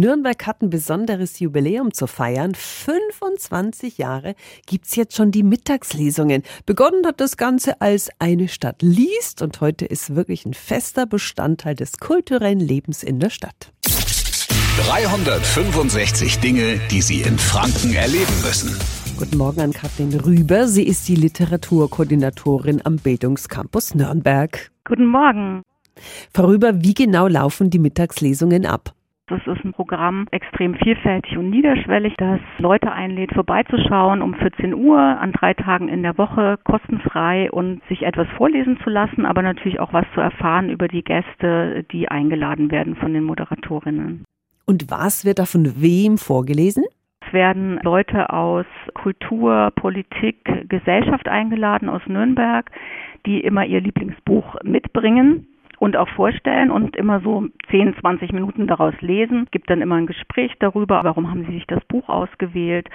Nürnberg hat ein besonderes Jubiläum zu feiern. 25 Jahre gibt's jetzt schon die Mittagslesungen. Begonnen hat das Ganze als eine Stadt liest und heute ist wirklich ein fester Bestandteil des kulturellen Lebens in der Stadt. 365 Dinge, die Sie in Franken erleben müssen. Guten Morgen an Kathrin Rüber. Sie ist die Literaturkoordinatorin am Bildungscampus Nürnberg. Guten Morgen. Frau Rüber, wie genau laufen die Mittagslesungen ab? Das ist ein Programm extrem vielfältig und niederschwellig, das Leute einlädt, vorbeizuschauen um 14 Uhr an drei Tagen in der Woche, kostenfrei und sich etwas vorlesen zu lassen, aber natürlich auch was zu erfahren über die Gäste, die eingeladen werden von den Moderatorinnen. Und was wird da von wem vorgelesen? Es werden Leute aus Kultur, Politik, Gesellschaft eingeladen aus Nürnberg, die immer ihr Lieblingsbuch mitbringen und auch vorstellen und immer so 10, 20 Minuten daraus lesen. Es gibt dann immer ein Gespräch darüber, warum haben sie sich das Buch ausgewählt.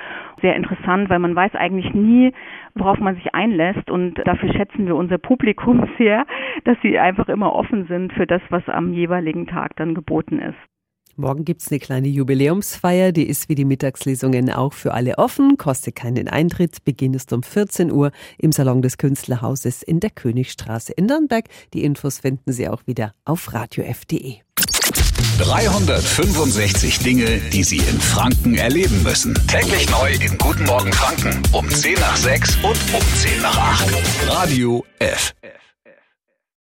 Sehr interessant, weil man weiß eigentlich nie, worauf man sich einlässt und dafür schätzen wir unser Publikum sehr, dass sie einfach immer offen sind für das, was am jeweiligen Tag dann geboten ist. Morgen gibt's eine kleine Jubiläumsfeier, die ist wie die Mittagslesungen auch für alle offen, kostet keinen Eintritt, Beginn ist um 14 Uhr im Salon des Künstlerhauses in der Königstraße in Nürnberg. Die Infos finden Sie auch wieder auf radiof.de. 365 Dinge, die Sie in Franken erleben müssen. Täglich neu in Guten Morgen Franken um 10 nach 6 und um 10 nach 8. Radio F.